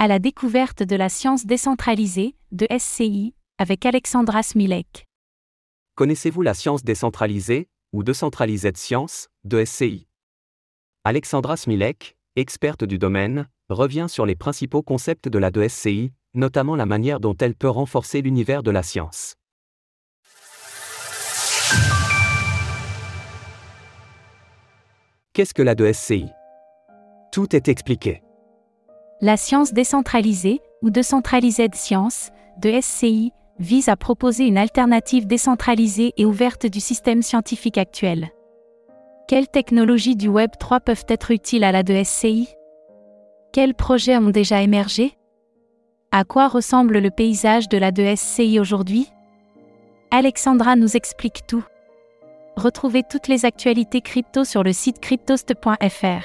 à la découverte de la science décentralisée, de SCI, avec Alexandra Smilek. Connaissez-vous la science décentralisée, ou décentralisée de science, de SCI Alexandra Smilek, experte du domaine, revient sur les principaux concepts de la 2SCI, notamment la manière dont elle peut renforcer l'univers de la science. Qu'est-ce que la 2SCI Tout est expliqué. La science décentralisée, ou décentralisée de science, de SCI, vise à proposer une alternative décentralisée et ouverte du système scientifique actuel. Quelles technologies du Web 3 peuvent être utiles à la 2SCI Quels projets ont déjà émergé? À quoi ressemble le paysage de la 2SCI aujourd'hui? Alexandra nous explique tout. Retrouvez toutes les actualités crypto sur le site cryptost.fr.